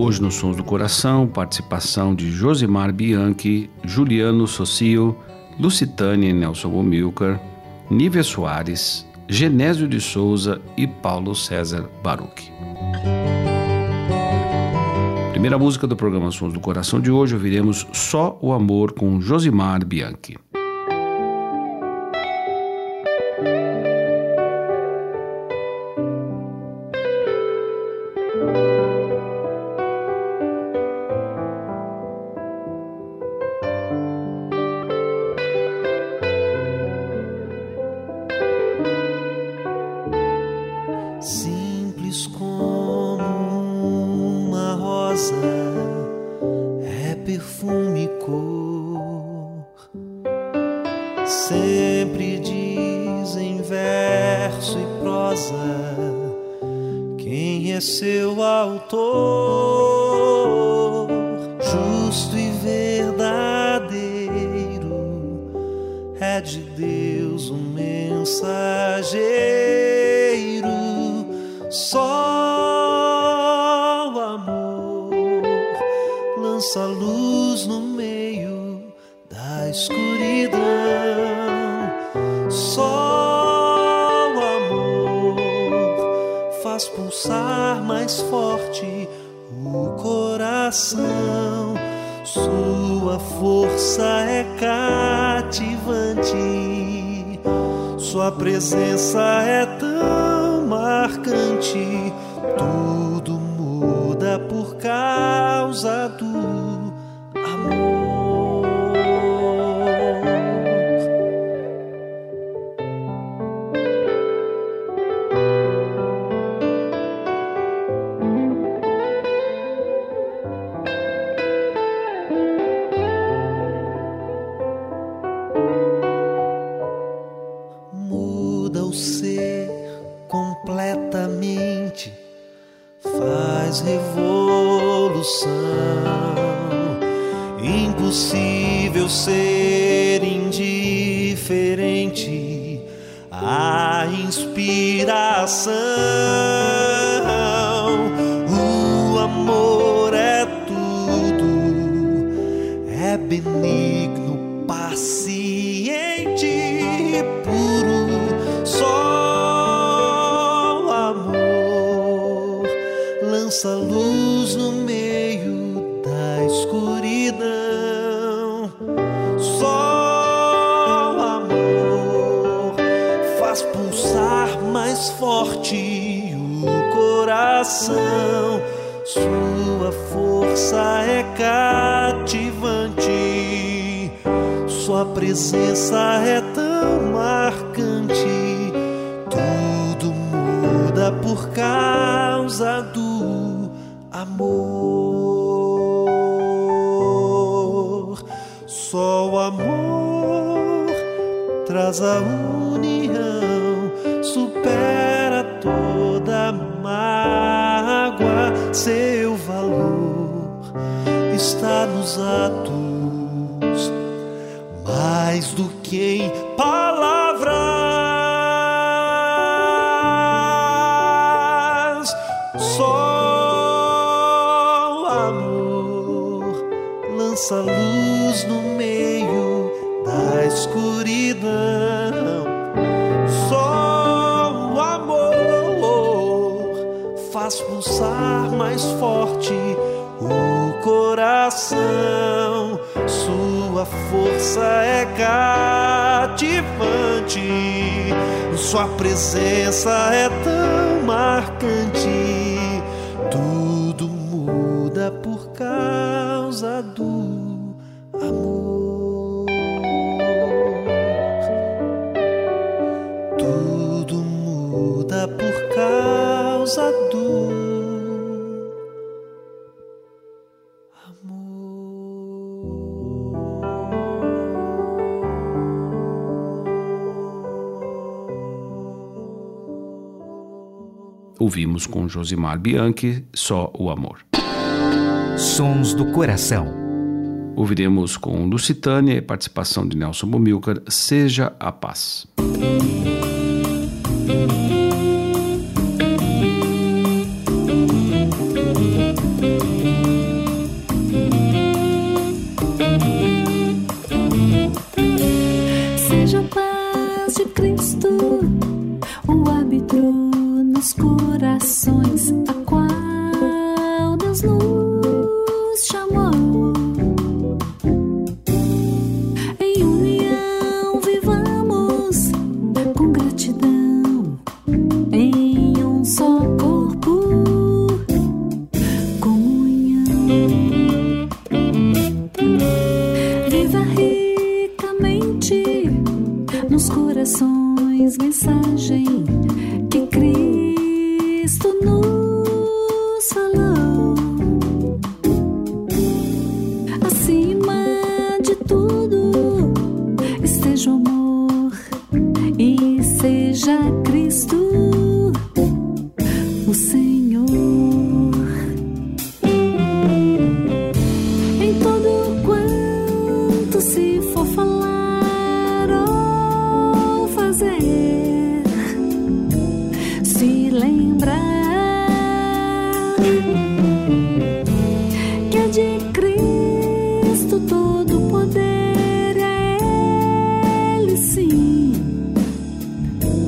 Hoje nos Sons do Coração, participação de Josimar Bianchi, Juliano Socio, Lucitânia Nelson Bomilcar, Nívia Soares, Genésio de Souza e Paulo César Baruch. Primeira música do programa Sons do Coração de hoje, ouviremos Só o Amor com Josimar Bianchi. say. Presença faz pulsar mais forte o coração. Sua força é cativante, sua presença é tão marcante. Tudo muda por causa do amor. Só o amor traz a seu valor está nos atos, mais do que em palavras. Só o amor lança luz no meio da escuridão. Faz pulsar mais forte o coração. Sua força é cativante, sua presença é tão Ouvimos com Josimar Bianchi Só o Amor. Sons do Coração. Ouviremos com Lucitânia e participação de Nelson Bomilcar Seja a Paz.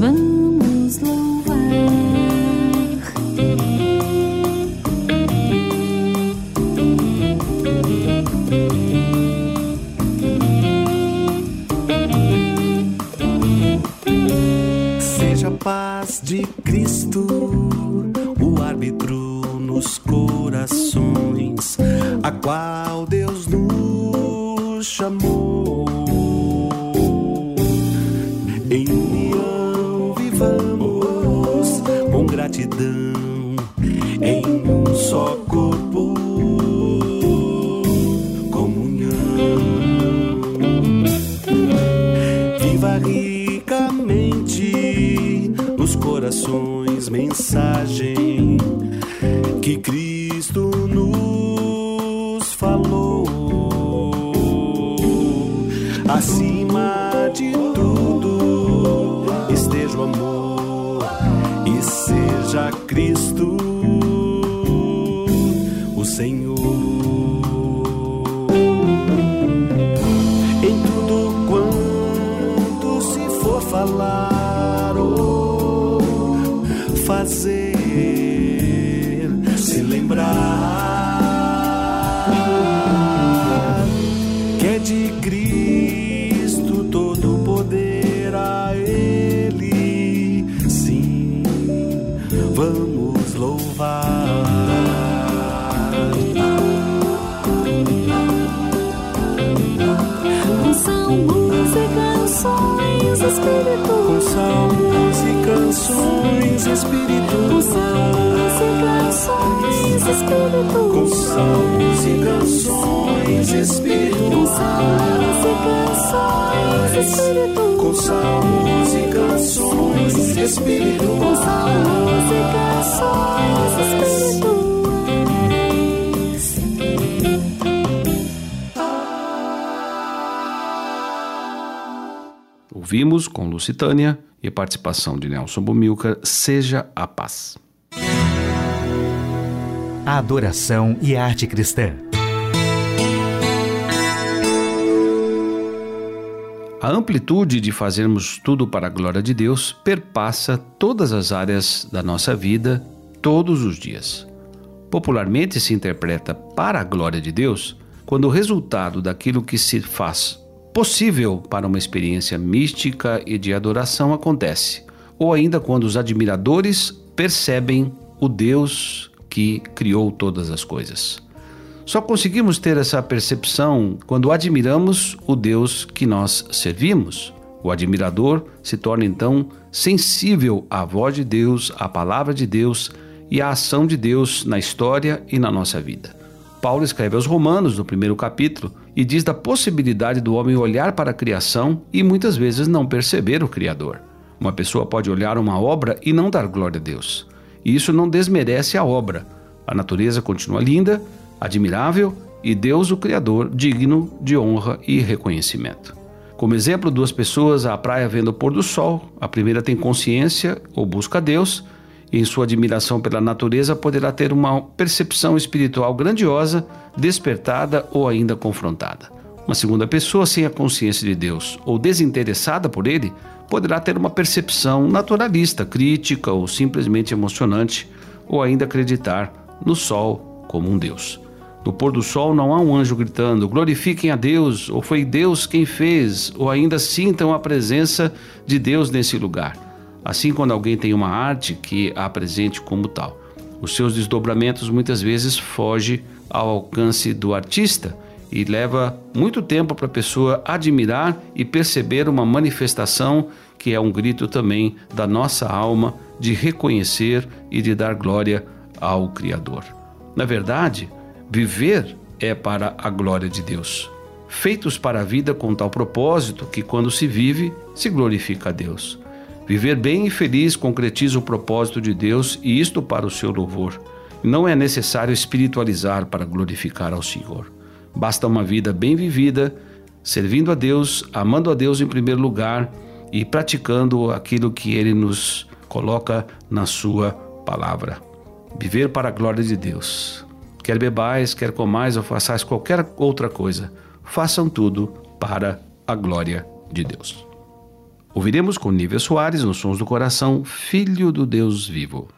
Vamos lá. Nos falou. Canções, Espírito. Com salmos e canções, Espírito. Com salmos e canções, Espírito. Com salmos e canções, Espírito. Com salmos e canções, Espírito. Com salmos e canções, Espírito. Com salmos e canções, Espírito. Ouvimos com Lucitânia e participação de Nelson Bumilcar, Seja a Paz. A adoração e a arte cristã. A amplitude de fazermos tudo para a glória de Deus perpassa todas as áreas da nossa vida, todos os dias. Popularmente se interpreta para a glória de Deus quando o resultado daquilo que se faz possível para uma experiência mística e de adoração acontece, ou ainda quando os admiradores percebem o Deus que criou todas as coisas. Só conseguimos ter essa percepção quando admiramos o Deus que nós servimos. O admirador se torna então sensível à voz de Deus, à palavra de Deus e à ação de Deus na história e na nossa vida. Paulo escreve aos Romanos, no primeiro capítulo, e diz da possibilidade do homem olhar para a criação e muitas vezes não perceber o Criador. Uma pessoa pode olhar uma obra e não dar glória a Deus. E isso não desmerece a obra. A natureza continua linda, admirável e Deus, o Criador, digno de honra e reconhecimento. Como exemplo, duas pessoas à praia vendo o pôr do sol. A primeira tem consciência ou busca Deus, em sua admiração pela natureza poderá ter uma percepção espiritual grandiosa, despertada ou ainda confrontada. Uma segunda pessoa sem a consciência de Deus ou desinteressada por ele poderá ter uma percepção naturalista, crítica ou simplesmente emocionante, ou ainda acreditar no sol como um Deus. No pôr do sol não há um anjo gritando: glorifiquem a Deus, ou foi Deus quem fez, ou ainda sintam a presença de Deus nesse lugar. Assim, quando alguém tem uma arte que a apresente como tal, os seus desdobramentos muitas vezes fogem ao alcance do artista e leva muito tempo para a pessoa admirar e perceber uma manifestação que é um grito também da nossa alma de reconhecer e de dar glória ao Criador. Na verdade, viver é para a glória de Deus. Feitos para a vida com tal propósito que, quando se vive, se glorifica a Deus. Viver bem e feliz concretiza o propósito de Deus e isto para o seu louvor. Não é necessário espiritualizar para glorificar ao Senhor. Basta uma vida bem vivida, servindo a Deus, amando a Deus em primeiro lugar e praticando aquilo que Ele nos coloca na Sua palavra. Viver para a glória de Deus. Quer bebais, quer comais ou façais qualquer outra coisa, façam tudo para a glória de Deus. Ouviremos com Nívia Soares, nos Sons do Coração, Filho do Deus Vivo.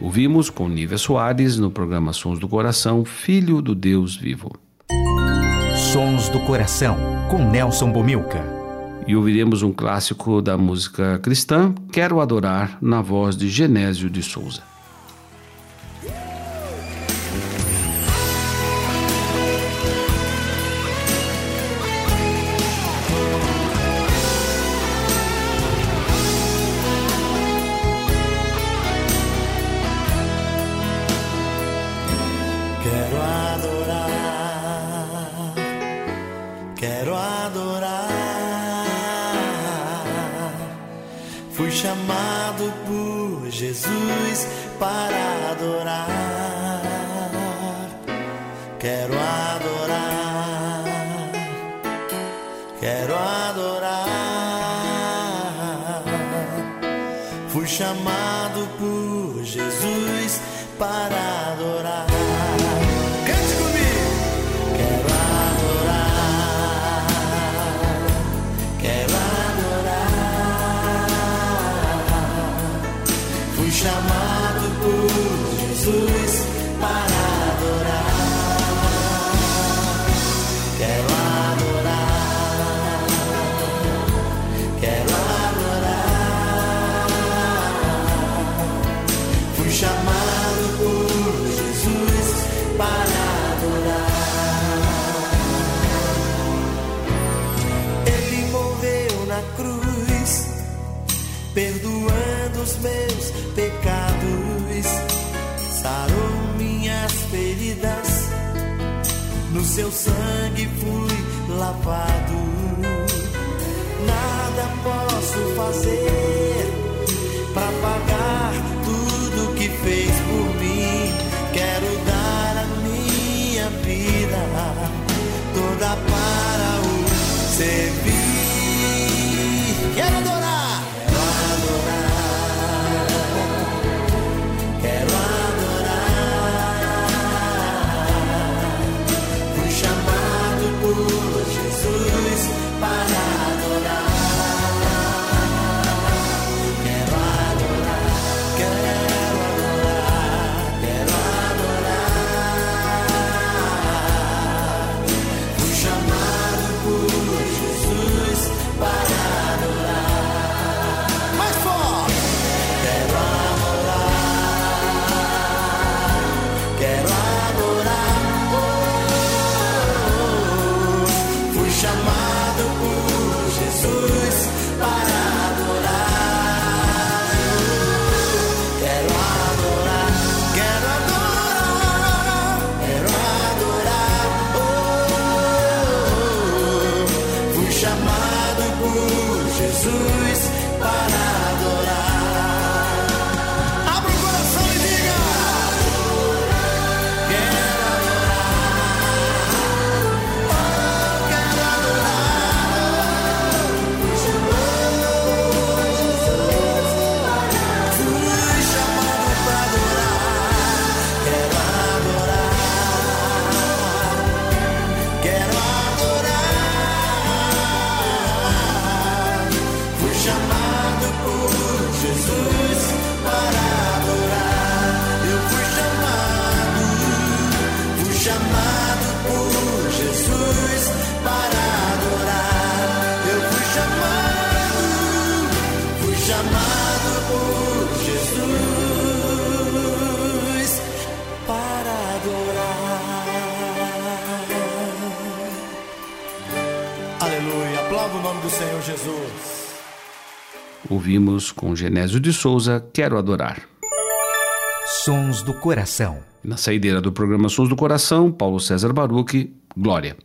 Ouvimos com Nívia Soares no programa Sons do Coração, Filho do Deus Vivo. Sons do Coração, com Nelson Bomilca. E ouviremos um clássico da música cristã, Quero Adorar, na voz de Genésio de Souza. Adorar, quero adorar. Fui chamado perdoando os meus pecados, sarou minhas feridas, no seu sangue fui lavado. Nada posso fazer para pagar tudo que fez por mim. Quero dar a minha vida toda para o servir. Quero adorar, Genésio de Souza, Quero Adorar. Sons do Coração. Na saideira do programa Sons do Coração, Paulo César Baruch, Glória.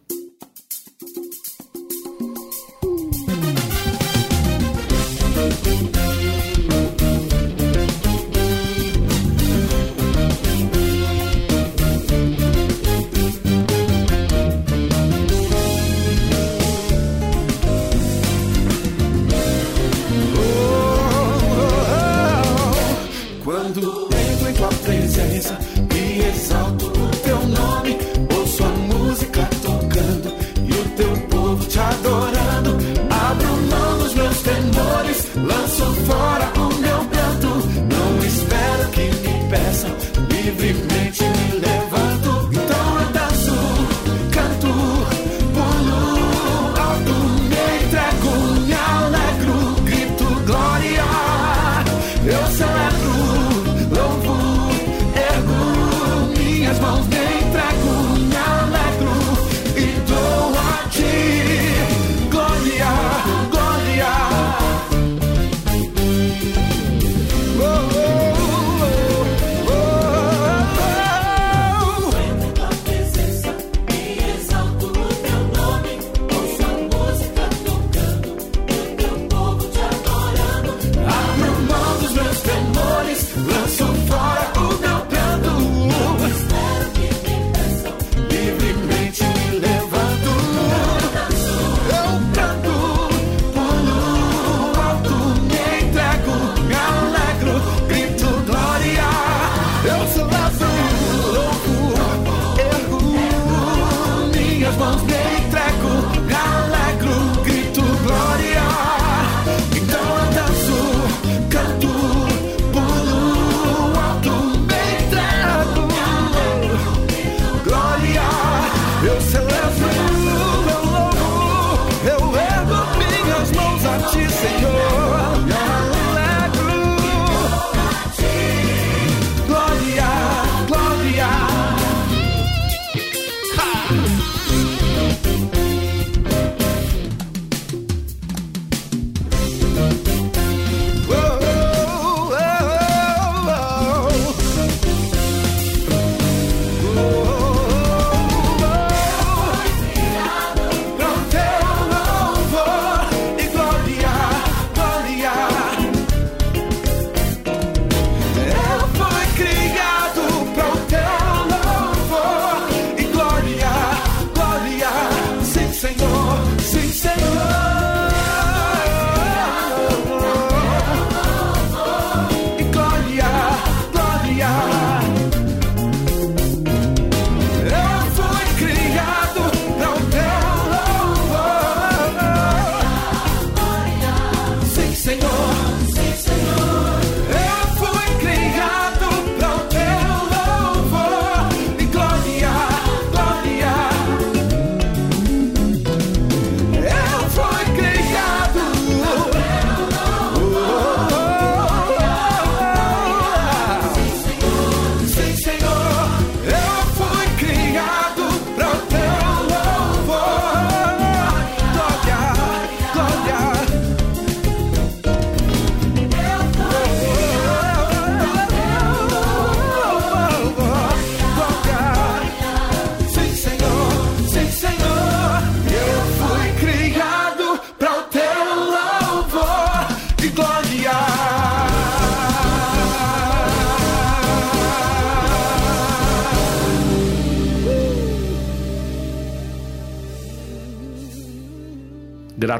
voz de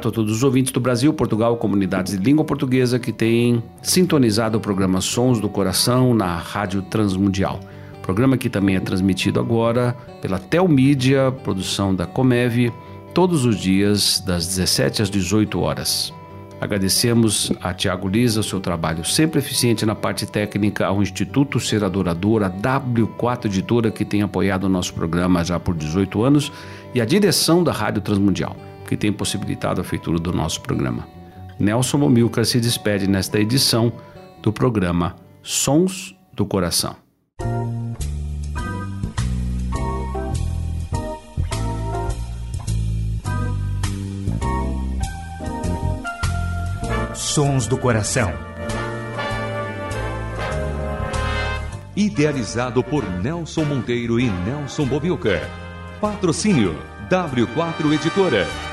Grato a todos os ouvintes do Brasil, Portugal, comunidades de língua portuguesa que têm sintonizado o programa Sons do Coração na Rádio Transmundial. Programa que também é transmitido agora pela Telmídia, produção da Comev, todos os dias das 17 às 18 horas. Agradecemos a Tiago Lisa o seu trabalho sempre eficiente na parte técnica, ao Instituto Ser Adorador, a W4 Editora, que tem apoiado o nosso programa já por 18 anos, e a direção da Rádio Transmundial, que tem possibilitado a feitura do nosso programa. Nelson Momilcar se despede nesta edição do programa Sons do Coração. Sons do Coração. Idealizado por Nelson Monteiro e Nelson Bobilca. Patrocínio W4 Editora.